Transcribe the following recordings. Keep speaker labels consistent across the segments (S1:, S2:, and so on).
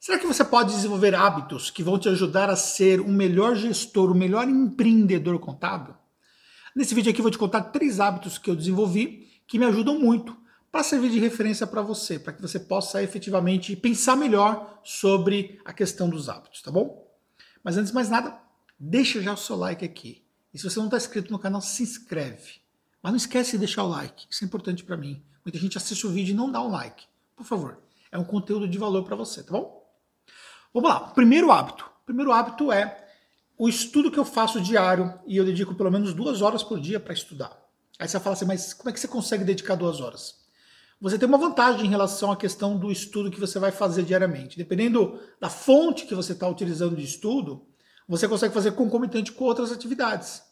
S1: Será que você pode desenvolver hábitos que vão te ajudar a ser um melhor gestor, um melhor empreendedor contábil? Nesse vídeo aqui eu vou te contar três hábitos que eu desenvolvi que me ajudam muito para servir de referência para você, para que você possa efetivamente pensar melhor sobre a questão dos hábitos, tá bom? Mas antes de mais nada, deixa já o seu like aqui. E se você não está inscrito no canal, se inscreve. Mas não esquece de deixar o like, isso é importante para mim. Muita gente assiste o vídeo e não dá um like. Por favor, é um conteúdo de valor para você, tá bom? Vamos lá, primeiro hábito. O primeiro hábito é o estudo que eu faço diário e eu dedico pelo menos duas horas por dia para estudar. Aí você fala assim, mas como é que você consegue dedicar duas horas? Você tem uma vantagem em relação à questão do estudo que você vai fazer diariamente. Dependendo da fonte que você está utilizando de estudo, você consegue fazer concomitante com outras atividades.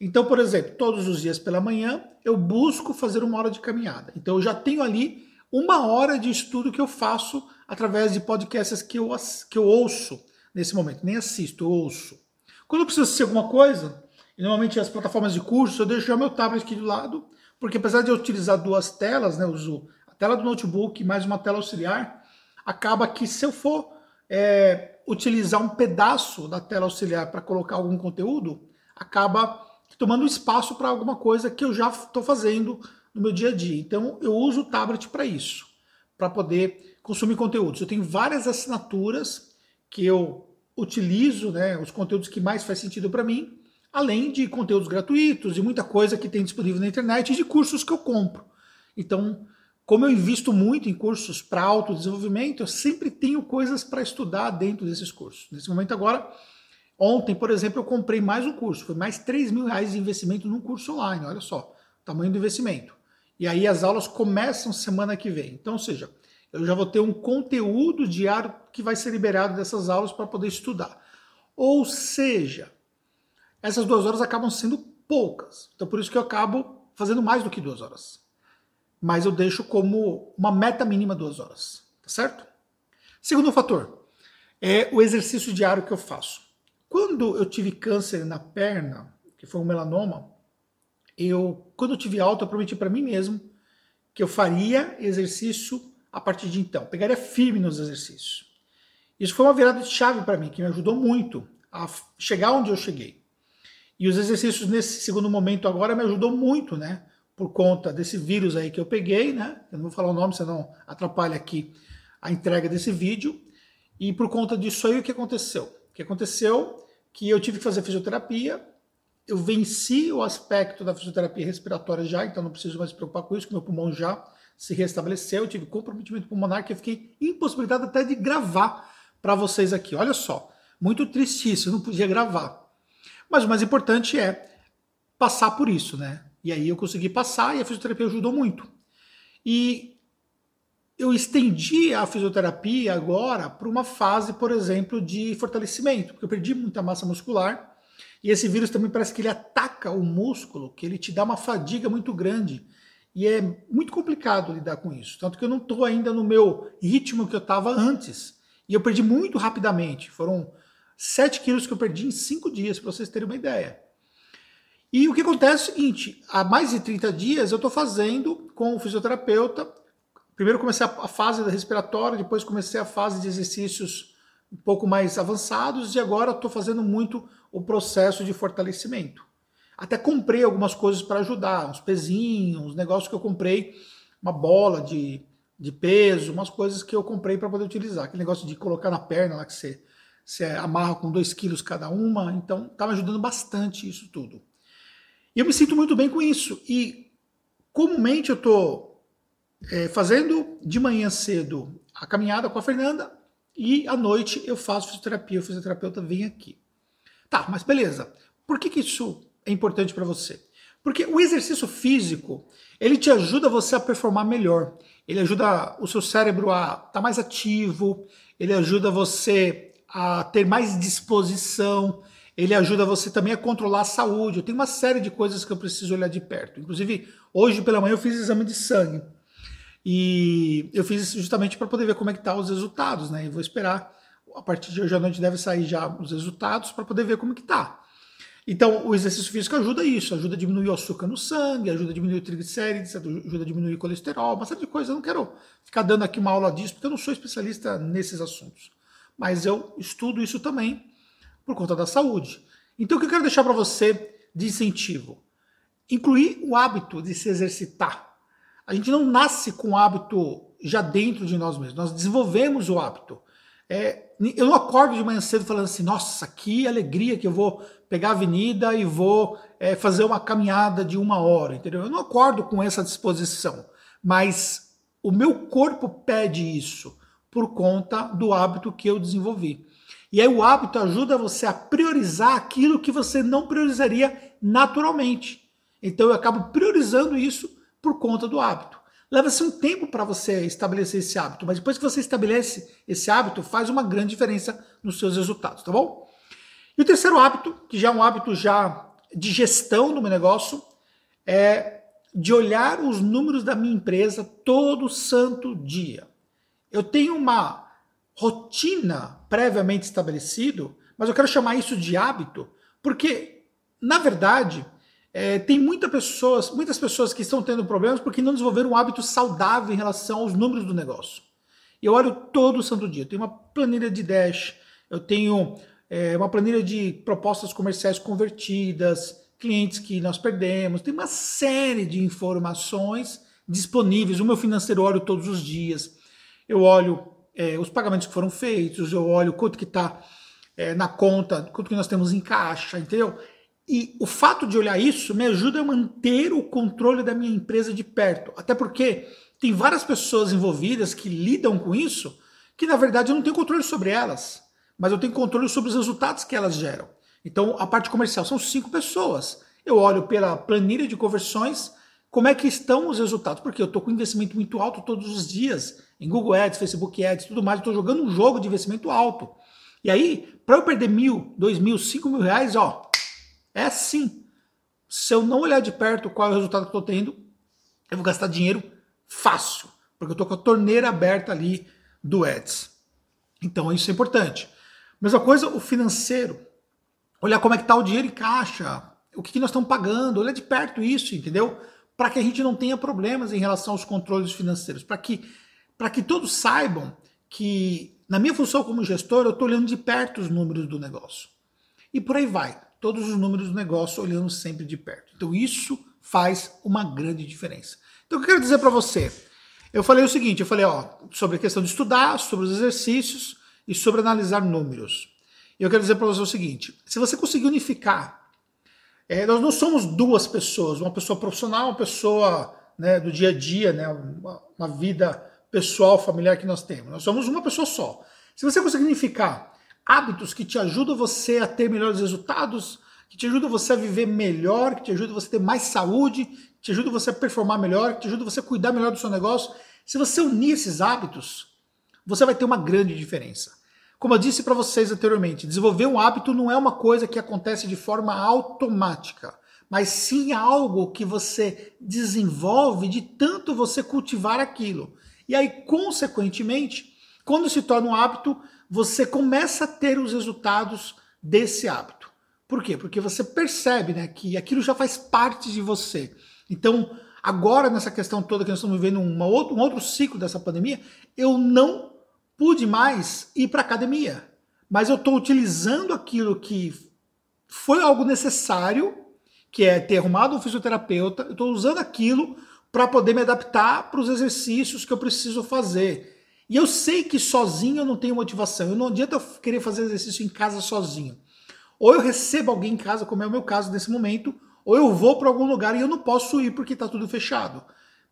S1: Então, por exemplo, todos os dias pela manhã eu busco fazer uma hora de caminhada. Então eu já tenho ali uma hora de estudo que eu faço através de podcasts que eu, que eu ouço nesse momento. Nem assisto, eu ouço. Quando eu preciso assistir alguma coisa, normalmente as plataformas de curso, eu deixo já meu tablet aqui do lado, porque apesar de eu utilizar duas telas, né, eu uso a tela do notebook mais uma tela auxiliar, acaba que se eu for é, utilizar um pedaço da tela auxiliar para colocar algum conteúdo, acaba tomando espaço para alguma coisa que eu já estou fazendo no meu dia a dia. Então eu uso o tablet para isso, para poder consumir conteúdos. Eu tenho várias assinaturas que eu utilizo, né, os conteúdos que mais faz sentido para mim, além de conteúdos gratuitos e muita coisa que tem disponível na internet e de cursos que eu compro. Então, como eu invisto muito em cursos para autodesenvolvimento, eu sempre tenho coisas para estudar dentro desses cursos. Nesse momento agora, ontem, por exemplo, eu comprei mais um curso, foi mais 3 mil reais de investimento num curso online, olha só, tamanho do investimento. E aí as aulas começam semana que vem. Então, ou seja, eu já vou ter um conteúdo diário que vai ser liberado dessas aulas para poder estudar. Ou seja, essas duas horas acabam sendo poucas. Então por isso que eu acabo fazendo mais do que duas horas. Mas eu deixo como uma meta mínima duas horas. Tá certo? Segundo fator é o exercício diário que eu faço. Quando eu tive câncer na perna, que foi um melanoma, eu, quando eu tive alta, eu prometi para mim mesmo que eu faria exercício a partir de então. Pegaria firme nos exercícios. Isso foi uma virada de chave para mim, que me ajudou muito a chegar onde eu cheguei. E os exercícios nesse segundo momento agora me ajudou muito, né? Por conta desse vírus aí que eu peguei, né? Eu não vou falar o nome, senão atrapalha aqui a entrega desse vídeo. E por conta disso aí, o que aconteceu? O que aconteceu que eu tive que fazer fisioterapia, eu venci o aspecto da fisioterapia respiratória já, então não preciso mais me preocupar com isso, que meu pulmão já se restabeleceu, eu tive comprometimento pulmonar que eu fiquei impossibilitado até de gravar para vocês aqui. Olha só, muito triste isso, eu não podia gravar. Mas o mais importante é passar por isso, né? E aí eu consegui passar e a fisioterapia ajudou muito. E eu estendi a fisioterapia agora para uma fase, por exemplo, de fortalecimento, porque eu perdi muita massa muscular. E esse vírus também parece que ele ataca o músculo, que ele te dá uma fadiga muito grande. E é muito complicado lidar com isso. Tanto que eu não estou ainda no meu ritmo que eu estava antes. E eu perdi muito rapidamente. Foram 7 quilos que eu perdi em 5 dias, para vocês terem uma ideia. E o que acontece é o seguinte: há mais de 30 dias eu estou fazendo com o fisioterapeuta. Primeiro comecei a fase da respiratória, depois comecei a fase de exercícios um pouco mais avançados e agora estou fazendo muito o processo de fortalecimento. Até comprei algumas coisas para ajudar, uns pezinhos, uns negócios que eu comprei, uma bola de, de peso, umas coisas que eu comprei para poder utilizar. Aquele negócio de colocar na perna lá que você você amarra com 2 quilos cada uma, então está me ajudando bastante isso tudo. E eu me sinto muito bem com isso. E comumente eu estou é, fazendo de manhã cedo a caminhada com a Fernanda e à noite eu faço fisioterapia, o fisioterapeuta vem aqui. Tá, mas beleza. Por que, que isso é importante para você? Porque o exercício físico, ele te ajuda você a performar melhor. Ele ajuda o seu cérebro a estar tá mais ativo, ele ajuda você a ter mais disposição, ele ajuda você também a controlar a saúde. Eu tenho uma série de coisas que eu preciso olhar de perto. Inclusive, hoje pela manhã eu fiz exame de sangue. E eu fiz isso justamente para poder ver como é que tá os resultados, né? E vou esperar, a partir de hoje à noite deve sair já os resultados para poder ver como que tá. Então, o exercício físico ajuda isso, ajuda a diminuir o açúcar no sangue, ajuda a diminuir o triglicérides, ajuda a diminuir o colesterol, uma série de coisas. Eu não quero ficar dando aqui uma aula disso, porque eu não sou especialista nesses assuntos. Mas eu estudo isso também por conta da saúde. Então, o que eu quero deixar para você de incentivo? Incluir o hábito de se exercitar. A gente não nasce com o hábito já dentro de nós mesmos, nós desenvolvemos o hábito. É, eu não acordo de manhã cedo falando assim, nossa, que alegria que eu vou pegar a avenida e vou é, fazer uma caminhada de uma hora, entendeu? Eu não acordo com essa disposição, mas o meu corpo pede isso por conta do hábito que eu desenvolvi. E aí o hábito ajuda você a priorizar aquilo que você não priorizaria naturalmente. Então eu acabo priorizando isso por conta do hábito. Leva-se um tempo para você estabelecer esse hábito, mas depois que você estabelece esse hábito, faz uma grande diferença nos seus resultados, tá bom? E o terceiro hábito, que já é um hábito já de gestão do meu negócio, é de olhar os números da minha empresa todo santo dia. Eu tenho uma rotina previamente estabelecido, mas eu quero chamar isso de hábito, porque na verdade é, tem muita pessoas, muitas pessoas que estão tendo problemas porque não desenvolveram um hábito saudável em relação aos números do negócio. Eu olho todo santo dia. Eu tenho uma planilha de Dash, eu tenho é, uma planilha de propostas comerciais convertidas, clientes que nós perdemos, tem uma série de informações disponíveis. O meu financeiro eu olho todos os dias. Eu olho é, os pagamentos que foram feitos, eu olho quanto que está é, na conta, quanto que nós temos em caixa, entendeu? E o fato de olhar isso me ajuda a manter o controle da minha empresa de perto. Até porque tem várias pessoas envolvidas que lidam com isso que, na verdade, eu não tenho controle sobre elas, mas eu tenho controle sobre os resultados que elas geram. Então, a parte comercial são cinco pessoas. Eu olho pela planilha de conversões, como é que estão os resultados, porque eu estou com investimento muito alto todos os dias, em Google Ads, Facebook Ads, tudo mais, estou jogando um jogo de investimento alto. E aí, para eu perder mil, dois mil, cinco mil reais, ó, é assim. Se eu não olhar de perto qual é o resultado que eu estou tendo, eu vou gastar dinheiro fácil, porque eu estou com a torneira aberta ali do Ads. Então isso é importante. Mesma coisa o financeiro. Olhar como é que está o dinheiro em caixa, o que, que nós estamos pagando, olhar de perto isso, entendeu? Para que a gente não tenha problemas em relação aos controles financeiros, para que, que todos saibam que na minha função como gestor eu estou olhando de perto os números do negócio. E por aí vai todos os números do negócio olhando sempre de perto. Então isso faz uma grande diferença. Então o que eu quero dizer para você? Eu falei o seguinte, eu falei ó, sobre a questão de estudar, sobre os exercícios e sobre analisar números. E eu quero dizer para você o seguinte, se você conseguir unificar, é, nós não somos duas pessoas, uma pessoa profissional, uma pessoa né, do dia a dia, né, uma, uma vida pessoal, familiar que nós temos. Nós somos uma pessoa só. Se você conseguir unificar hábitos que te ajudam você a ter melhores resultados, que te ajudam você a viver melhor, que te ajudam você a ter mais saúde, que te ajudam você a performar melhor, que te ajudam você a cuidar melhor do seu negócio. Se você unir esses hábitos, você vai ter uma grande diferença. Como eu disse para vocês anteriormente, desenvolver um hábito não é uma coisa que acontece de forma automática, mas sim algo que você desenvolve de tanto você cultivar aquilo. E aí, consequentemente, quando se torna um hábito, você começa a ter os resultados desse hábito. Por quê? Porque você percebe né, que aquilo já faz parte de você. Então, agora, nessa questão toda que nós estamos vivendo uma outro, um outro ciclo dessa pandemia, eu não pude mais ir para academia. Mas eu estou utilizando aquilo que foi algo necessário, que é ter arrumado um fisioterapeuta, eu estou usando aquilo para poder me adaptar para os exercícios que eu preciso fazer. E eu sei que sozinho eu não tenho motivação. Eu não adianta eu querer fazer exercício em casa sozinho. Ou eu recebo alguém em casa, como é o meu caso nesse momento, ou eu vou para algum lugar e eu não posso ir porque está tudo fechado.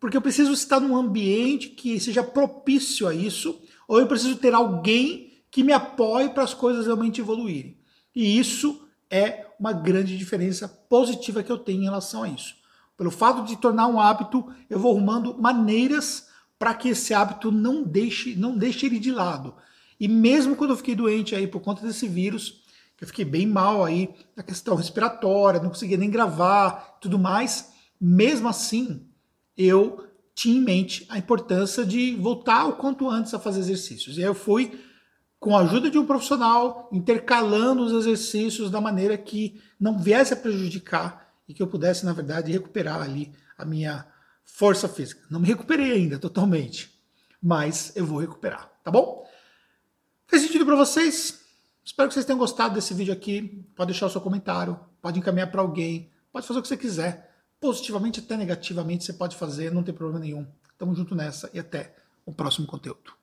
S1: Porque eu preciso estar num ambiente que seja propício a isso, ou eu preciso ter alguém que me apoie para as coisas realmente evoluírem. E isso é uma grande diferença positiva que eu tenho em relação a isso. Pelo fato de tornar um hábito, eu vou arrumando maneiras para que esse hábito não deixe, não deixe ele de lado. E mesmo quando eu fiquei doente aí por conta desse vírus, que eu fiquei bem mal aí na questão respiratória, não conseguia nem gravar, tudo mais, mesmo assim, eu tinha em mente a importância de voltar o quanto antes a fazer exercícios. E aí eu fui com a ajuda de um profissional, intercalando os exercícios da maneira que não viesse a prejudicar e que eu pudesse, na verdade, recuperar ali a minha força física. Não me recuperei ainda totalmente, mas eu vou recuperar, tá bom? Fez sentido para vocês? Espero que vocês tenham gostado desse vídeo aqui. Pode deixar o seu comentário, pode encaminhar para alguém, pode fazer o que você quiser. Positivamente até negativamente você pode fazer, não tem problema nenhum. Tamo junto nessa e até o próximo conteúdo.